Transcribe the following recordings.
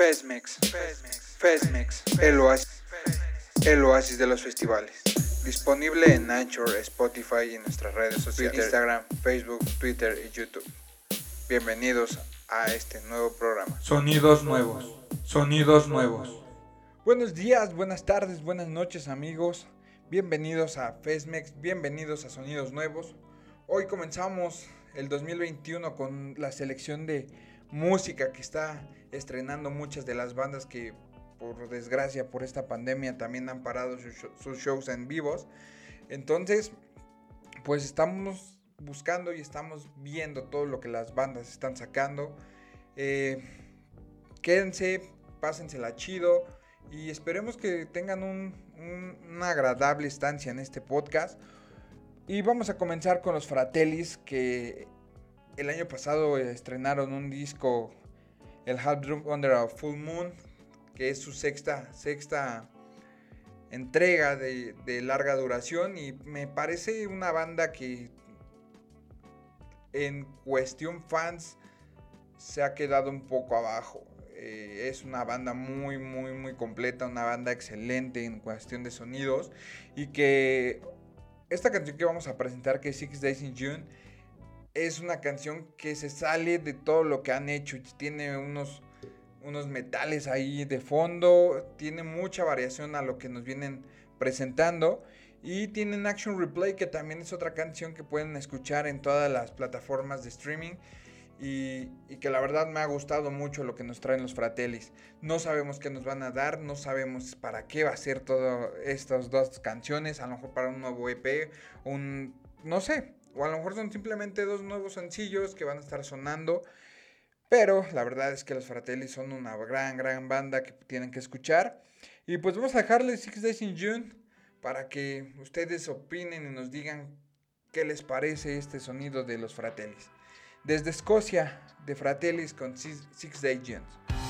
Fesmex, Fesmex, el oasis, el oasis de los festivales. Disponible en Anchor, Spotify y en nuestras redes sociales, Instagram, Facebook, Twitter y YouTube. Bienvenidos a este nuevo programa. Sonidos nuevos, sonidos nuevos. Buenos días, buenas tardes, buenas noches amigos. Bienvenidos a Fesmex, bienvenidos a Sonidos Nuevos. Hoy comenzamos el 2021 con la selección de música que está estrenando muchas de las bandas que por desgracia por esta pandemia también han parado sus, shows en vivos. Entonces, pues estamos buscando y estamos viendo todo lo que las bandas están sacando. Eh, quédense, pásensela chido y esperemos que tengan una agradable estancia en este podcast. Y vamos a comenzar con los Fratellis que el año pasado estrenaron un disco, el Half Drum Under a Full Moon, que es su sexta, sexta entrega de, larga duración y me parece una banda que en cuestión fans se ha quedado un poco abajo. Eh, es una banda muy, muy, muy completa, una banda excelente en cuestión de sonidos y que esta canción que vamos a presentar, que es Six Days in June, es una canción que se sale de todo lo que han hecho. Tiene unos, unos metales ahí de fondo, tiene mucha variación a lo que nos vienen presentando. Y tienen Action Replay, que también es otra canción que pueden escuchar en todas las plataformas de streaming. Y, y, que la verdad me ha gustado mucho lo que nos traen los Fratellis. No sabemos qué nos van a dar, no sabemos para qué va a ser todas estas dos canciones, a lo mejor para un nuevo EP, un... no sé, o a lo mejor son simplemente dos nuevos sencillos que van a estar sonando. Pero la verdad es que los Fratelli son una gran, gran banda que tienen que escuchar. Y pues vamos a dejarle Six Days in June para que ustedes opinen y nos digan qué les parece este sonido de los Fratellis. Desde Escocia, de Fratellis con Six Days June.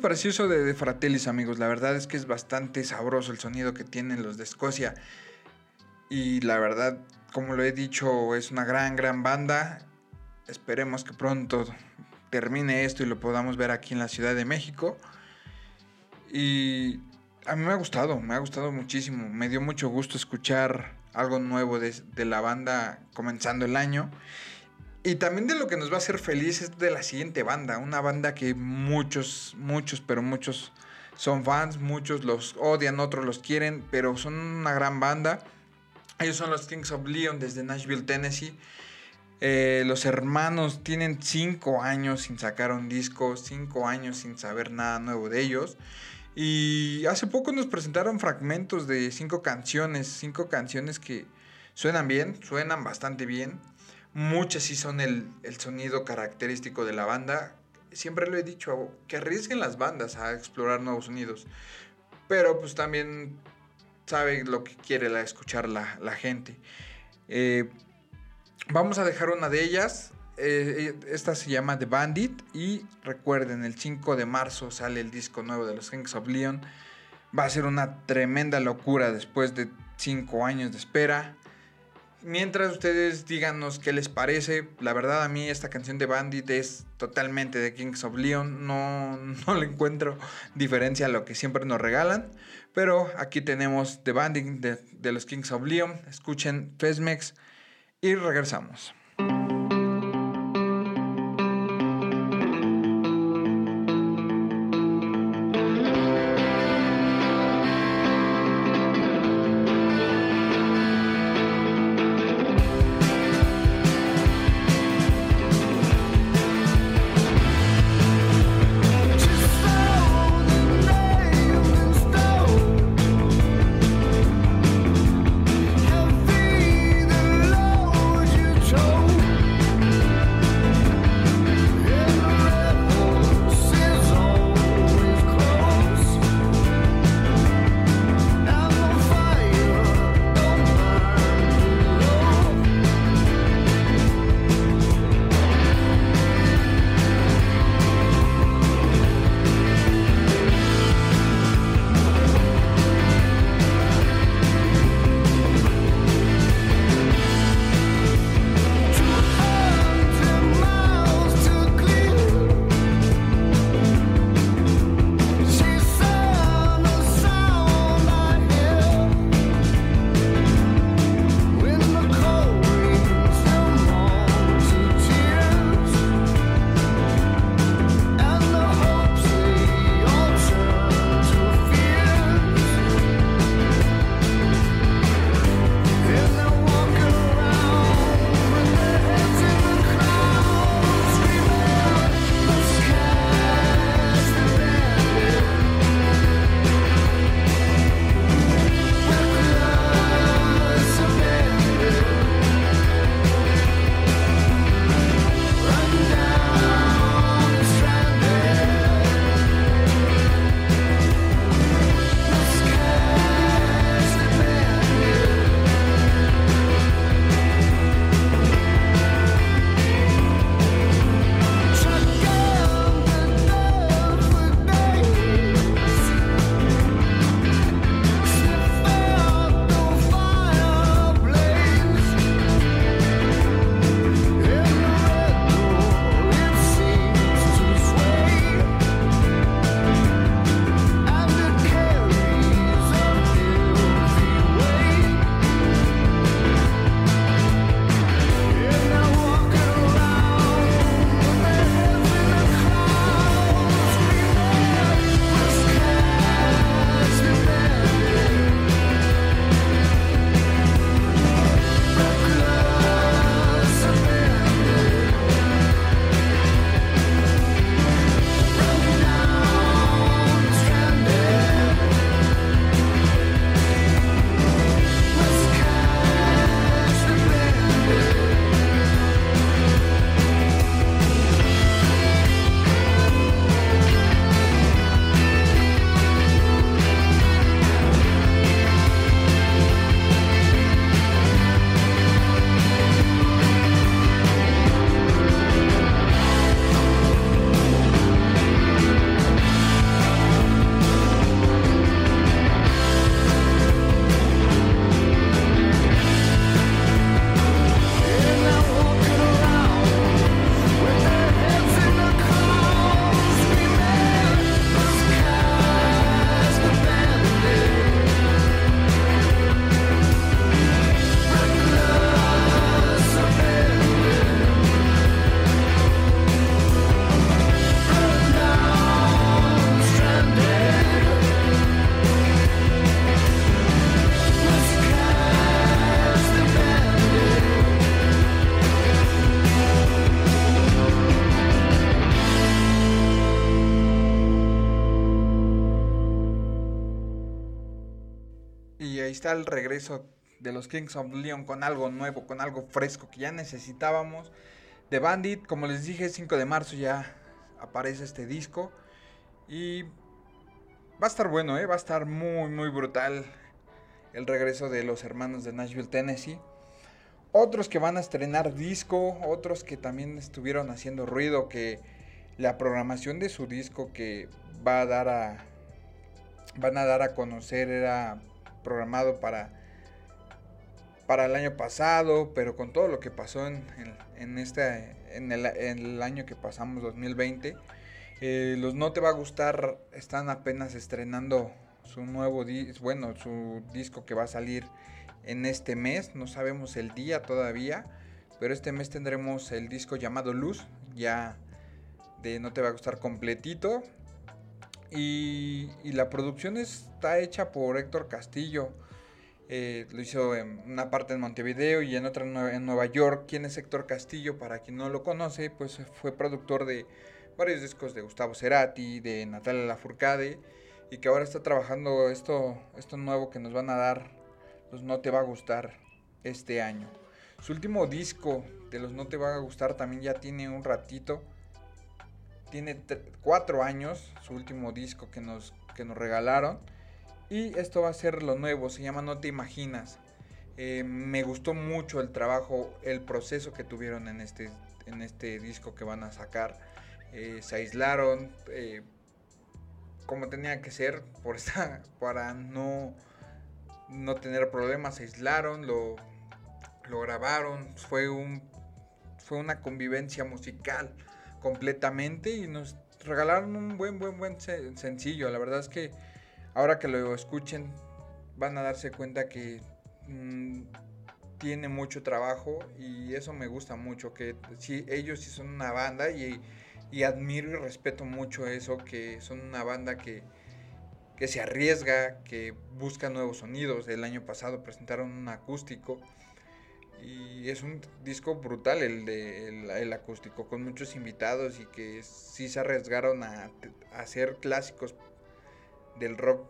¿Qué les pareció eso de, de Fratellis, amigos? La verdad es que es bastante sabroso el sonido que tienen los de Escocia. Y la verdad, como lo he dicho, es una gran, gran banda. Esperemos que pronto termine esto y lo podamos ver aquí en la Ciudad de México. Y a mí me ha gustado, me ha gustado muchísimo. Me dio mucho gusto escuchar algo nuevo de, de, la banda comenzando el año. Y también de lo que nos va a hacer feliz es de la siguiente banda. Una banda que muchos, muchos, pero muchos son fans. Muchos los odian, otros los quieren, pero son una gran banda. Ellos son los Kings of Leon desde Nashville, Tennessee. Eh, los hermanos tienen cinco años sin sacar un disco, cinco años sin saber nada nuevo de ellos. Y hace poco nos presentaron fragmentos de cinco canciones, cinco canciones que suenan bien, suenan bastante bien. Muchas sí son el, el sonido característico de la banda. Siempre lo he dicho, que arriesguen las bandas a explorar nuevos sonidos. Pero pues también sabe lo que quiere la, escuchar la, la gente. Eh, vamos a dejar una de ellas. Eh, esta se llama The Bandit. Y recuerden, el 5 de marzo sale el disco nuevo de los Kings of Leon. Va a ser una tremenda locura después de 5 años de espera. Mientras ustedes díganos qué les parece, la verdad a mí esta canción de Bandit es totalmente de Kings of Leon, no, no le encuentro diferencia a lo que siempre nos regalan, pero aquí tenemos The Bandit de, de los Kings of Leon, escuchen Fesmex y regresamos. El regreso de los Kings of Leon con algo nuevo, con algo fresco que ya necesitábamos. De Bandit, como les dije, 5 de marzo ya aparece este disco. Y va a estar bueno, ¿eh? va a estar muy, muy brutal el regreso de los hermanos de Nashville, Tennessee. Otros que van a estrenar disco, otros que también estuvieron haciendo ruido, que la programación de su disco que va a dar a van a dar a conocer era programado para para el año pasado, pero con todo lo que pasó en, en, este, en, el, año que pasamos, 2020, eh, los No Te Va a Gustar están apenas estrenando su nuevo disco, bueno, su disco que va a salir en este mes, no sabemos el día todavía, pero este mes tendremos el disco llamado Luz, ya de No Te Va a Gustar completito. Y, la producción está hecha por Héctor Castillo. Eh, lo hizo en una parte en Montevideo y en otra en Nueva York. ¿Quién es Héctor Castillo? Para quien no lo conoce, pues fue productor de varios discos de Gustavo Cerati, de Natalia Lafourcade y que ahora está trabajando esto, esto nuevo que nos van a dar los No Te Va a Gustar este año. Su último disco de los No Te Va a Gustar también ya tiene un ratito. Tiene cuatro años, su último disco que nos, que nos regalaron. Y esto va a ser lo nuevo, se llama No Te Imaginas. Eh, me gustó mucho el trabajo, el proceso que tuvieron en este, en este disco que van a sacar. Eh, se aislaron eh, como tenía que ser por esta, para no no tener problemas, se aislaron, lo, lo grabaron, fue, un, fue una convivencia musical completamente y nos regalaron un buen, buen, buen sencillo. La verdad es que ahora que lo escuchen van a darse cuenta que mm, tiene mucho trabajo y eso me gusta mucho, que sí, ellos sí son una banda y, y admiro y respeto mucho eso, que son una banda que que se arriesga, que busca nuevos sonidos. El año pasado presentaron un acústico y es un disco brutal el de el, acústico con muchos invitados y que sí se arriesgaron a, hacer clásicos del rock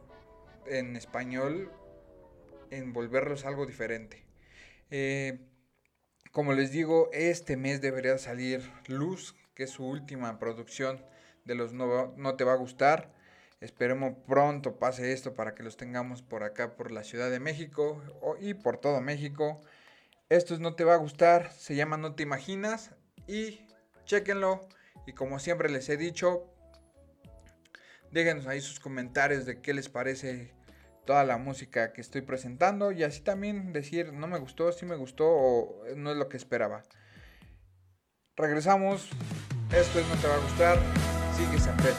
en español en volverlos algo diferente. Eh, como les digo, este mes debería salir Luz, que es su última producción de los No, no Te Va a Gustar. Esperemos pronto pase esto para que los tengamos por acá, por la Ciudad de México y por todo México. Esto no te va a gustar, se llama No te imaginas y chequenlo. Y como siempre les he dicho, déjenos ahí sus comentarios de qué les parece toda la música que estoy presentando y así también decir no me gustó, si me gustó o no es lo que esperaba. Regresamos, esto no te va a gustar, sigue siempre.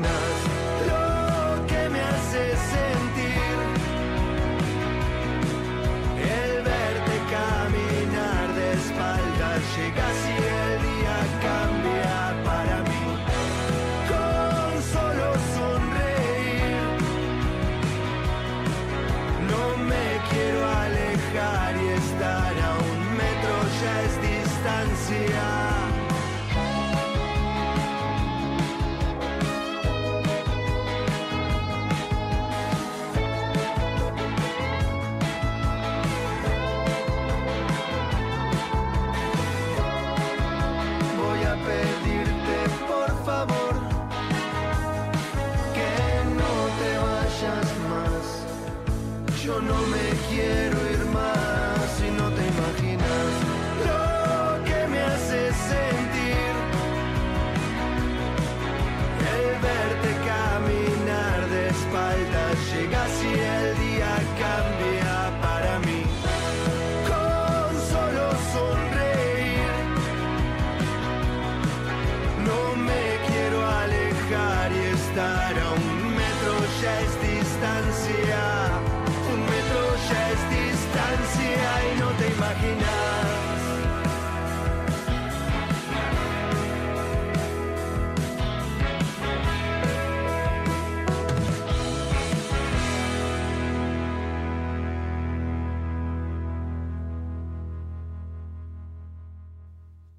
night.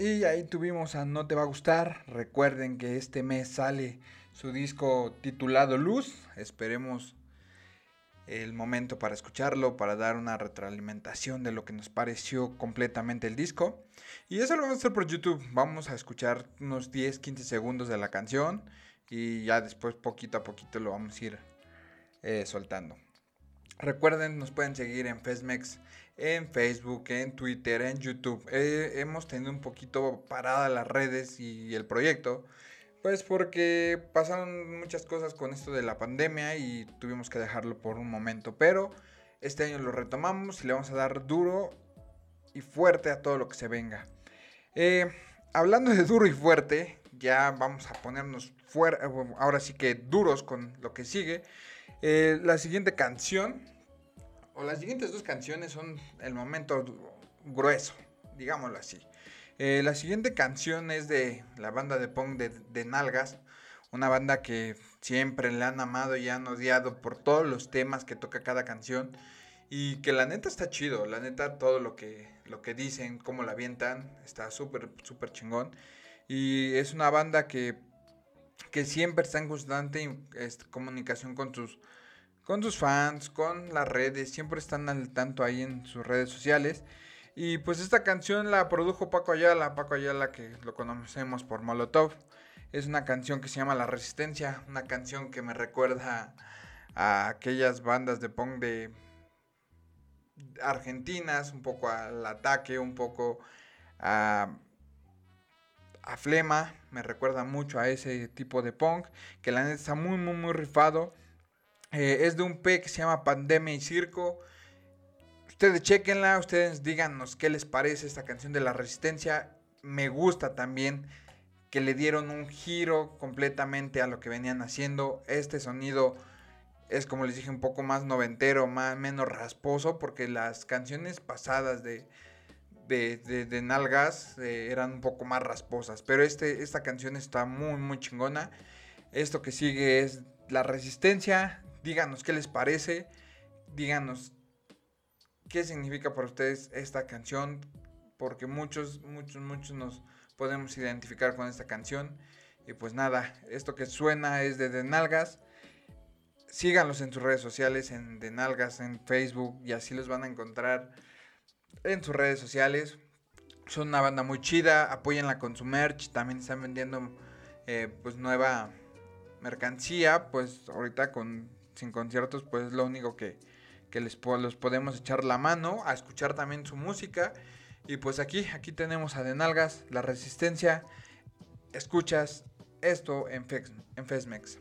Y ahí tuvimos a No Te Va a Gustar. Recuerden que este mes sale su disco titulado Luz. Esperemos el momento para escucharlo, para dar una retroalimentación de lo que nos pareció completamente el disco. Y eso lo vamos a hacer por YouTube. Vamos a escuchar unos 10, 15 segundos de la canción y ya después poquito a poquito lo vamos a ir eh, soltando. Recuerden, nos pueden seguir en Fesmex en Facebook, en Twitter, en YouTube. hemos tenido un poquito parada las redes y el proyecto, pues porque pasaron muchas cosas con esto de la pandemia y tuvimos que dejarlo por un momento, pero este año lo retomamos y le vamos a dar duro y fuerte a todo lo que se venga. Eh, hablando de duro y fuerte, ya vamos a ponernos fuera, ahora sí que duros con lo que sigue. Eh, la siguiente canción o las siguientes dos canciones son el momento grueso, digámoslo así. Eh, la siguiente canción es de la banda de punk de, Nalgas, una banda que siempre le han amado y han odiado por todos los temas que toca cada canción. Y que la neta está chido, la neta todo lo que, lo que dicen, cómo la avientan, está súper, súper chingón. Y es una banda que, que siempre está en constante este, comunicación con sus con sus fans, con las redes, siempre están al tanto ahí en sus redes sociales. Y pues esta canción la produjo Paco Ayala, Paco Ayala que lo conocemos por Molotov. Es una canción que se llama La Resistencia, una canción que me recuerda a aquellas bandas de punk de argentinas, un poco al ataque, un poco a, a Flema, me recuerda mucho a ese tipo de punk, que la neta está muy, muy, muy rifado. Eh, es de un P que se llama Pandemia y Circo. Ustedes chequenla, ustedes díganos qué les parece esta canción de la Resistencia. Me gusta también que le dieron un giro completamente a lo que venían haciendo. Este sonido es como les dije un poco más noventero, más, menos rasposo, porque las canciones pasadas de, de, Nalgas eh, eran un poco más rasposas. Pero este, esta canción está muy, muy chingona. Esto que sigue es La Resistencia Díganos qué les parece. Díganos qué significa para ustedes esta canción. Porque muchos, muchos, muchos nos podemos identificar con esta canción. Y pues nada, esto que suena es de Denalgas. Síganlos en sus redes sociales, en Denalgas, en Facebook. Y así los van a encontrar en sus redes sociales. Son una banda muy chida. Apóyenla con su merch. También están vendiendo eh, pues nueva mercancía. Pues ahorita con sin conciertos, pues es lo único que, les los podemos echar la mano, a escuchar también su música. Y pues aquí, aquí tenemos a La Resistencia. Escuchas esto en, en Fesmex.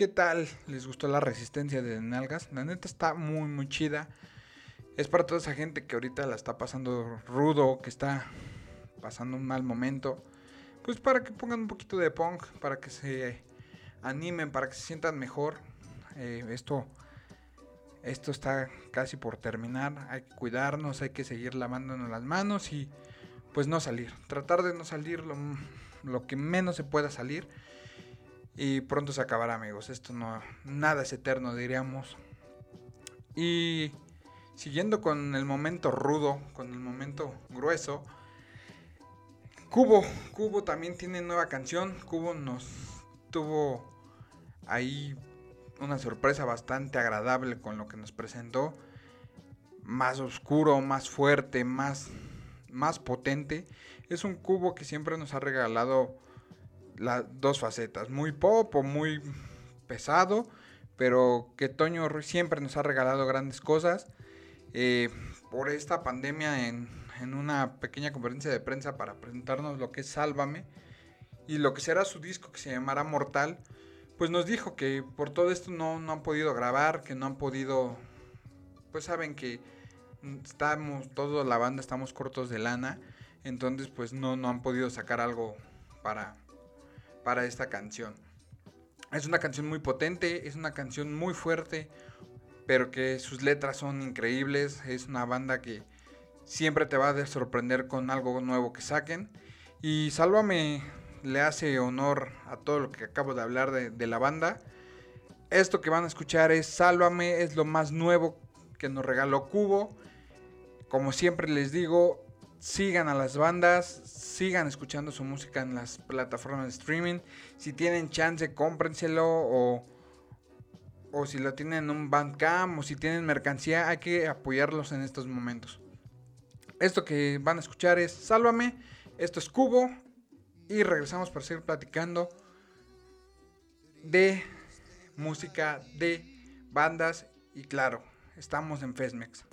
Qué tal? ¿Les gustó la resistencia de Nalgas? La neta está muy, muy chida. Es para toda esa gente que ahorita la está pasando rudo, que está pasando un mal momento. Pues para que pongan un poquito de punk, para que se animen, para que se sientan mejor. Eh, esto, esto está casi por terminar. Hay que cuidarnos, hay que seguir lavándonos las manos y pues no salir. Tratar de no salir lo, lo que menos se pueda salir y pronto se acabará, amigos. Esto no, nada es eterno, diríamos. Y siguiendo con el momento rudo, con el momento grueso. Cubo, Cubo también tiene nueva canción. Cubo nos tuvo ahí una sorpresa bastante agradable con lo que nos presentó. Más oscuro, más fuerte, más, más potente. Es un cubo que siempre nos ha regalado las dos facetas, muy pop o muy pesado, pero que Toño siempre nos ha regalado grandes cosas. Eh, por esta pandemia en, una pequeña conferencia de prensa para presentarnos lo que es Sálvame y lo que será su disco que se llamará Mortal, pues nos dijo que por todo esto no, no han podido grabar, que no han podido, pues saben que estamos, toda la banda estamos cortos de lana, entonces pues no, no han podido sacar algo para, para esta canción. Es una canción muy potente, es una canción muy fuerte, pero que sus letras son increíbles. Es una banda que siempre te va a sorprender con algo nuevo que saquen. Y Sálvame le hace honor a todo lo que acabo de hablar de, de la banda. Esto que van a escuchar es Sálvame, es lo más nuevo que nos regaló Cubo. Como siempre les digo, sigan a las bandas, sigan escuchando su música en las plataformas de streaming. Si tienen chance, cómprenselo o, o si lo tienen en un Bandcamp o si tienen mercancía, hay que apoyarlos en estos momentos. Esto que van a escuchar es Sálvame, esto es Cubo y regresamos para seguir platicando de música, de bandas y claro, estamos en Fesmex.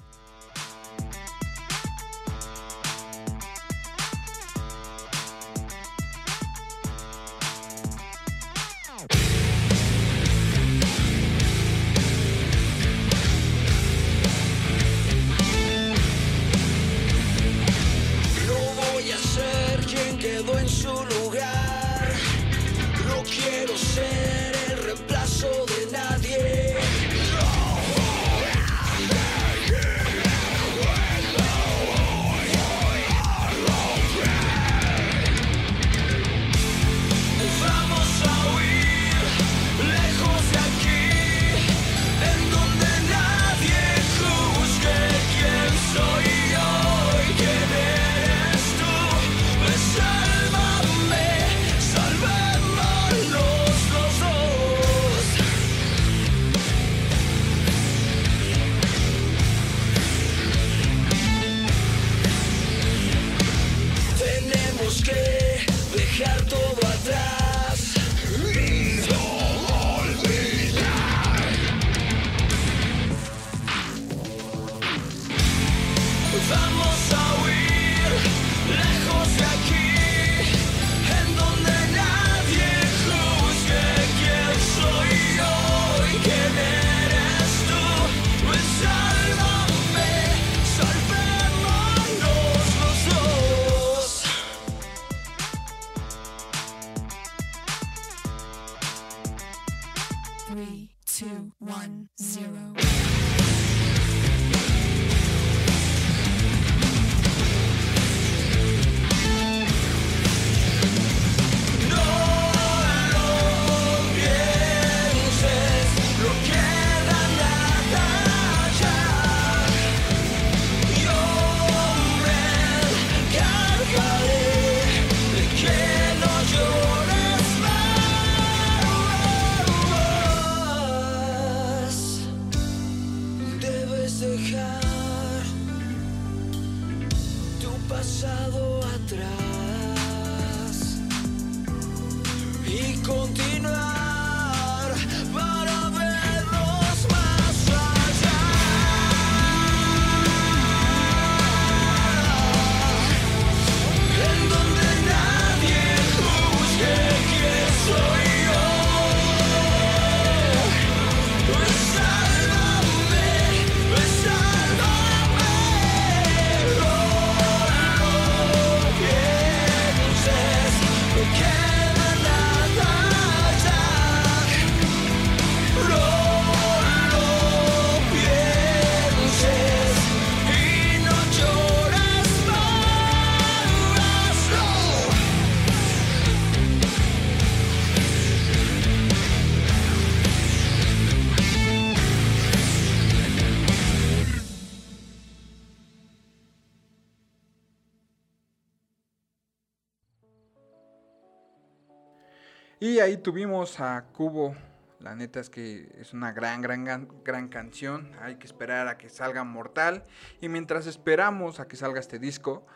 Y ahí tuvimos a Cubo. La neta es que es una gran, gran, gran, gran canción. Hay que esperar a que salga Mortal. Y mientras esperamos a que salga este disco,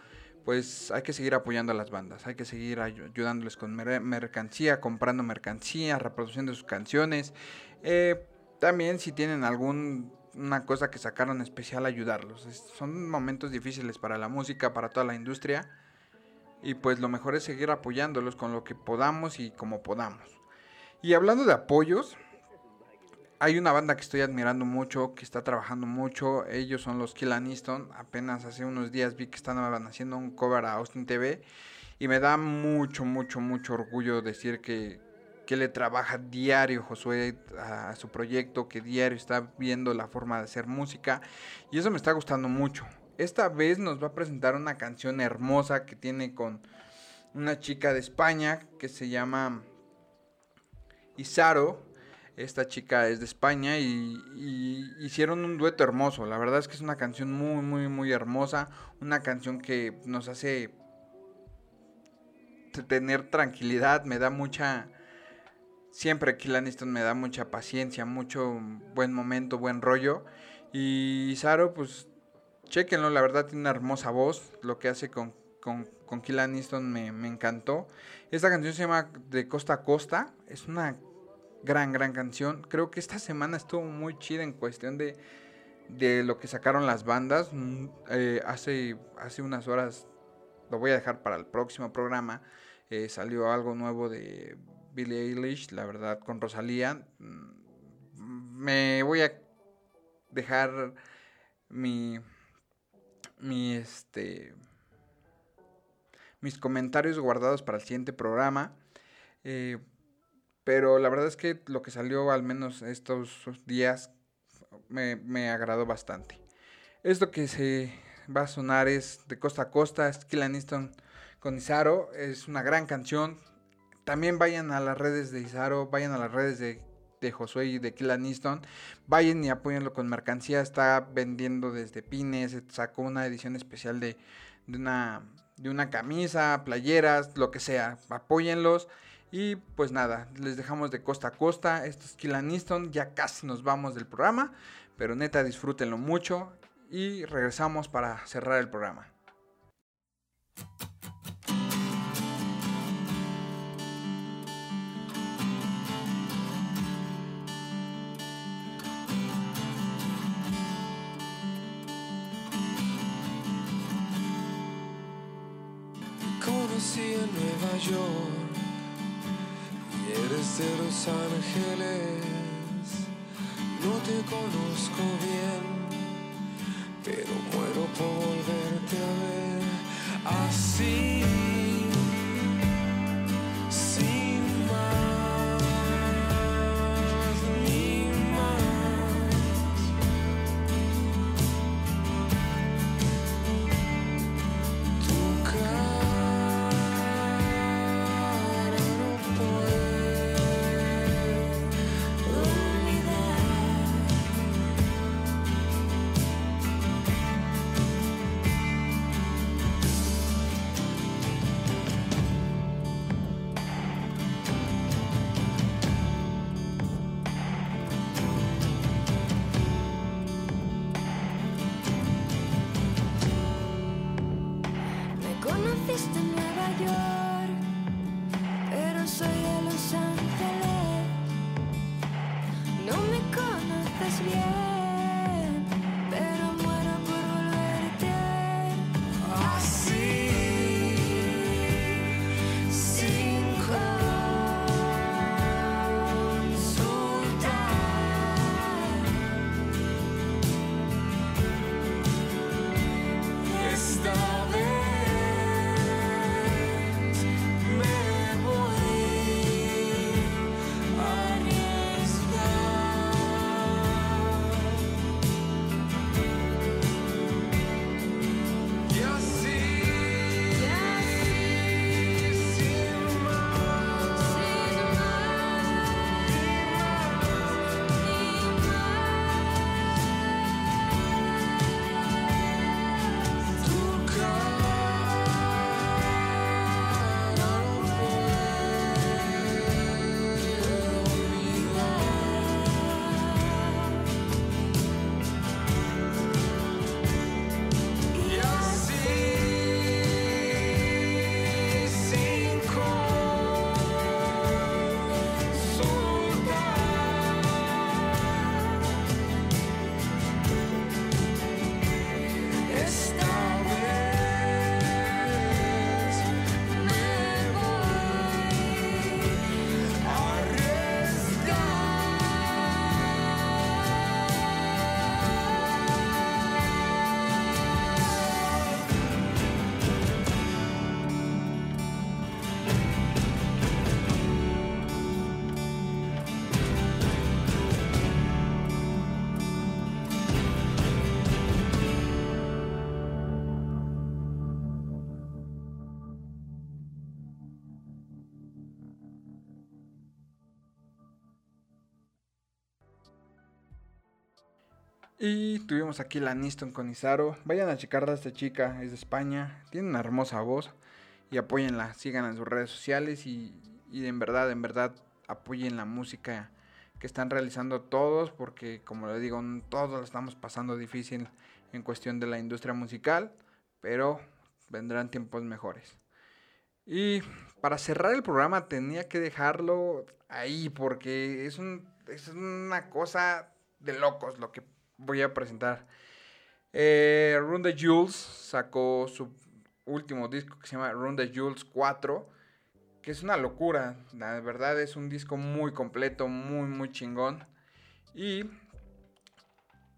pues hay que seguir apoyando a las bandas. Hay que seguir ayudándoles con mercancía, comprando mercancía, reproduciendo sus canciones. Eh, también si tienen alguna cosa que sacaron especial, ayudarlos. son momentos difíciles para la música, para toda la industria. Y pues lo mejor es seguir apoyándolos con lo que podamos y como podamos. Y hablando de apoyos, hay una banda que estoy admirando mucho, que está trabajando mucho. Ellos son los Kill Aniston. Apenas hace unos días vi que estaban haciendo un cover a Austin TV. Y me da mucho, mucho, mucho orgullo decir que, que le trabaja diario Josué a, su proyecto, que diario está viendo la forma de hacer música. Y eso me está gustando mucho. Esta vez nos va a presentar una canción hermosa que tiene con una chica de España que se llama Isaro. Esta chica es de España y, hicieron un dueto hermoso. La verdad es que es una canción muy, muy, muy hermosa. Una canción que nos hace tener tranquilidad. Me da mucha... Siempre Kill Aniston me da mucha paciencia, mucho buen momento, buen rollo. Y Isaro, pues Chequenlo, la verdad tiene una hermosa voz. Lo que hace con, con, con Kill Aniston me, encantó. Esta canción se llama De Costa a Costa. Es una gran, gran canción. Creo que esta semana estuvo muy chida en cuestión de, de lo que sacaron las bandas. Mm, eh, hace, hace unas horas, lo voy a dejar para el próximo programa. Eh, salió algo nuevo de Billie Eilish, la verdad, con Rosalía. Mm, me voy a dejar mi mi este mis comentarios guardados para el siguiente programa. Eh, pero la verdad es que lo que salió al menos estos días me, agradó bastante. Esto que se va a sonar es de costa a costa, es Kill Aniston con Isaro, es una gran canción. También vayan a las redes de Isaro, vayan a las redes de de Josué y de Kill Aniston. Vayan y apóyenlo con mercancía. Está vendiendo desde pines. Sacó una edición especial de, una, de una camisa, playeras, lo que sea. Apóyenlos. Y pues nada, les dejamos de costa a costa. Esto es Kill Aniston. Ya casi nos vamos del programa. Pero neta, disfrútenlo mucho. Y regresamos para cerrar el programa. Y eres de Los Ángeles. No te conozco bien, pero muero por volverte a ver así. Y tuvimos aquí la Niston con Izaro. Vayan a checarla esta chica, es de España, tiene una hermosa voz. Y apóyenla, sigan en sus redes sociales y, y en verdad, en verdad, apoyen la música que están realizando todos, porque como les digo, todos lo estamos pasando difícil en cuestión de la industria musical, pero vendrán tiempos mejores. Y para cerrar el programa tenía que dejarlo ahí, porque es, un, es una cosa de locos lo que voy a presentar. Eh, Run the Jules sacó su último disco que se llama Run the Jules 4, que es una locura. La verdad es un disco muy completo, muy, muy chingón. Y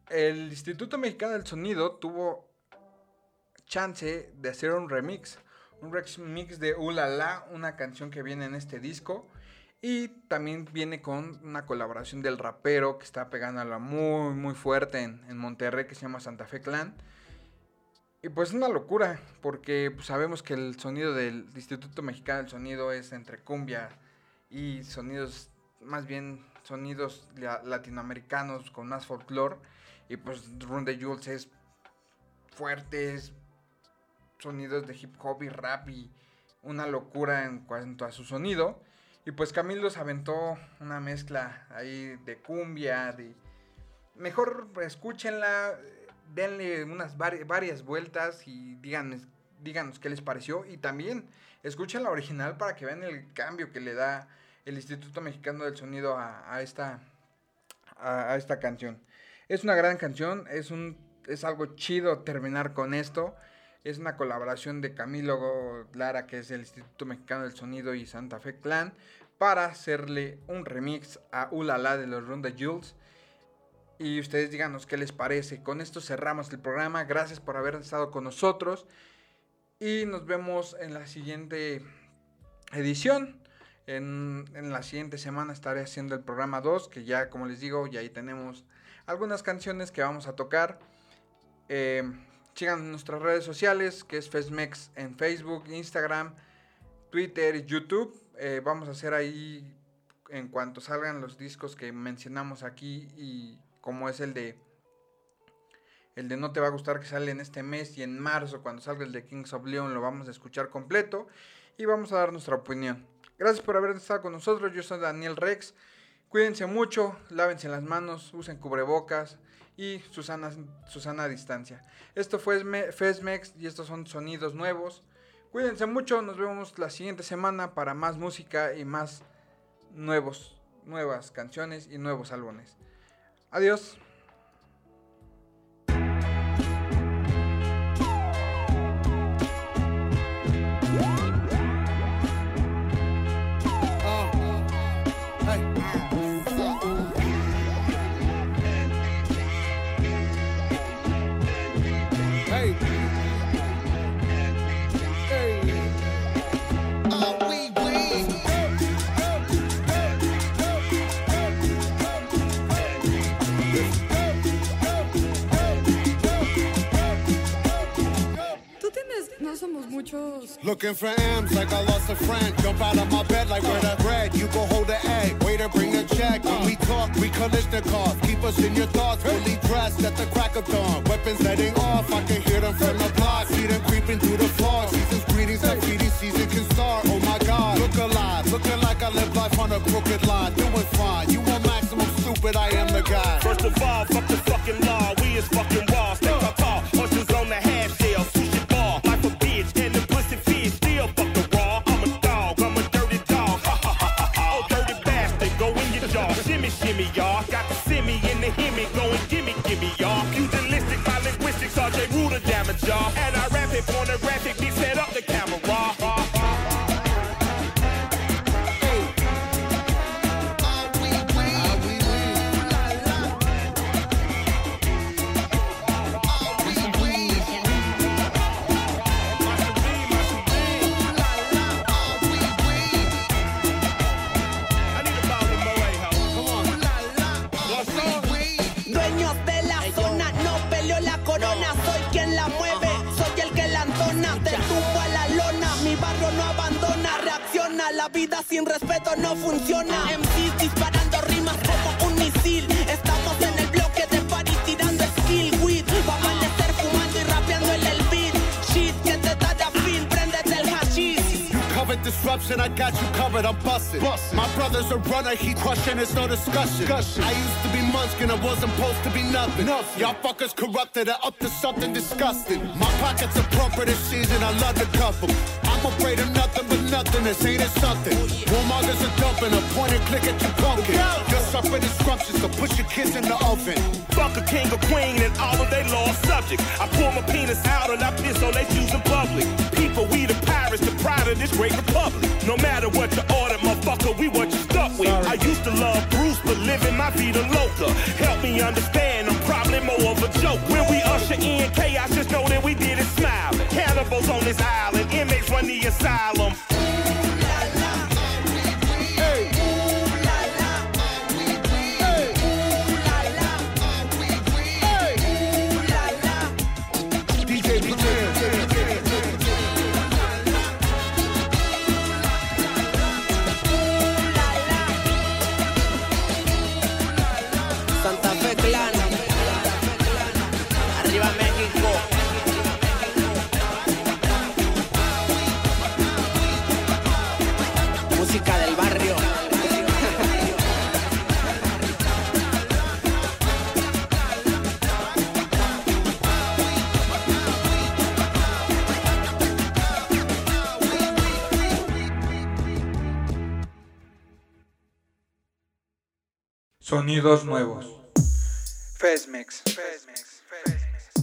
el Instituto Mexicano del Sonido tuvo chance de hacer un remix. Un remix de Ulala, una canción que viene en este disco. Y también viene con una colaboración del rapero que está pegándola muy, muy fuerte en, Monterrey, que se llama Santa Fe Clan. Y pues es una locura, porque pues, sabemos que el sonido del Instituto Mexicano del Sonido es entre cumbia y sonidos, más bien sonidos latinoamericanos con más folclore. Y pues Run the Jules es fuertes sonidos de hip hop y rap y una locura en cuanto a su sonido. Y pues Camilo se aventó una mezcla ahí de cumbia, de... Mejor escúchenla, denle unas varias vueltas y díganos, díganos qué les pareció. Y también escuchen la original para que vean el cambio que le da el Instituto Mexicano del Sonido a, esta, a, esta canción. Es una gran canción, es, un, es algo chido terminar con esto. Es una colaboración de Camilo Lara, que es el Instituto Mexicano del Sonido y Santa Fe Clan, para hacerle un remix a Ulala de los Ronda Jules. Y ustedes díganos qué les parece. Con esto cerramos el programa. Gracias por haber estado con nosotros. Y nos vemos en la siguiente edición. En, la siguiente semana estaré haciendo el programa 2, que ya, como les digo, ya ahí tenemos algunas canciones que vamos a tocar. Eh, Sigan nuestras redes sociales, que es Fesmex en Facebook, Instagram, Twitter y YouTube. Eh, vamos a hacer ahí, en cuanto salgan los discos que mencionamos aquí, y como es el de el de No Te Va a Gustar que sale en este mes y en marzo cuando salga el de Kings of Leon lo vamos a escuchar completo y vamos a dar nuestra opinión. Gracias por haber estado con nosotros, yo soy Daniel Rex. Cuídense mucho, lávense las manos, usen cubrebocas y Susana, Susana a distancia. Esto fue Fesmex y estos son sonidos nuevos. Cuídense mucho, nos vemos la siguiente semana para más música y más nuevos, nuevas canciones y nuevos álbumes. Adiós. Looking for M's like I lost a friend. Jump out of my bed like where the bread. You go hold the egg. Waiter, bring the check. When we talk, we Kalishnikov. Keep us in your thoughts. Fully dressed at the crack of dawn. Weapons heading off. I can hear them from the block. See them creeping through the floor. Season's greetings. That feeding season can start. Oh my God. Look alive. Looking like I live life on a crooked line. Doing fine. You want maximum stupid. I am the guy. First of all, fuck the fucking law. We is fucking La vida sin respeto no funciona. Disparando rimas como un misil. Estamos en el bloque de tirando skill weed. Va a amanecer fumando y rapeando en el beat. Shit, que te da feel, prendete el hashish. You covered disruption, I got you covered, I'm busted. busted. My brother's a runner, he crushing, it's no discussion. discussion. I used to be Munchkin, I wasn't supposed to be nothing. nothing. Y'all fuckers corrupted, are up to something disgusting. My pockets are proper this season, I love to cuff them. I'm afraid of nothing but nothing, this ain't it something. Warmongers are dumping, a point and click at your pumpkin. You're suffering instructions, so push your kids in the oven. Fuck a king or queen and all of they lost subjects. I pull my penis out and I piss on they shoes in public. People, we the pirates, the pride of this great republic. No matter what you order, motherfucker, we what you stuck with. I used to love Bruce, but living my vida loca. Help me understand, I'm probably more of a joke. When we usher in chaos, just know that we did it smile. Cannibals on this island, inmates run the asylum. Sonidos nuevos. Fesmex.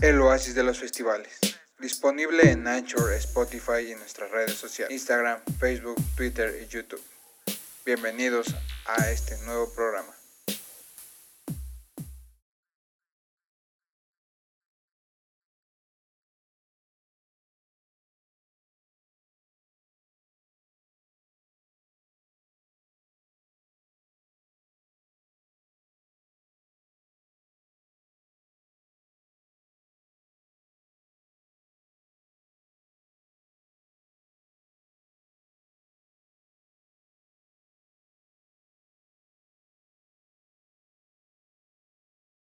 El oasis de los festivales. Disponible en Anchor, Spotify y en nuestras redes sociales. Instagram, Facebook, Twitter y YouTube. Bienvenidos a este nuevo programa.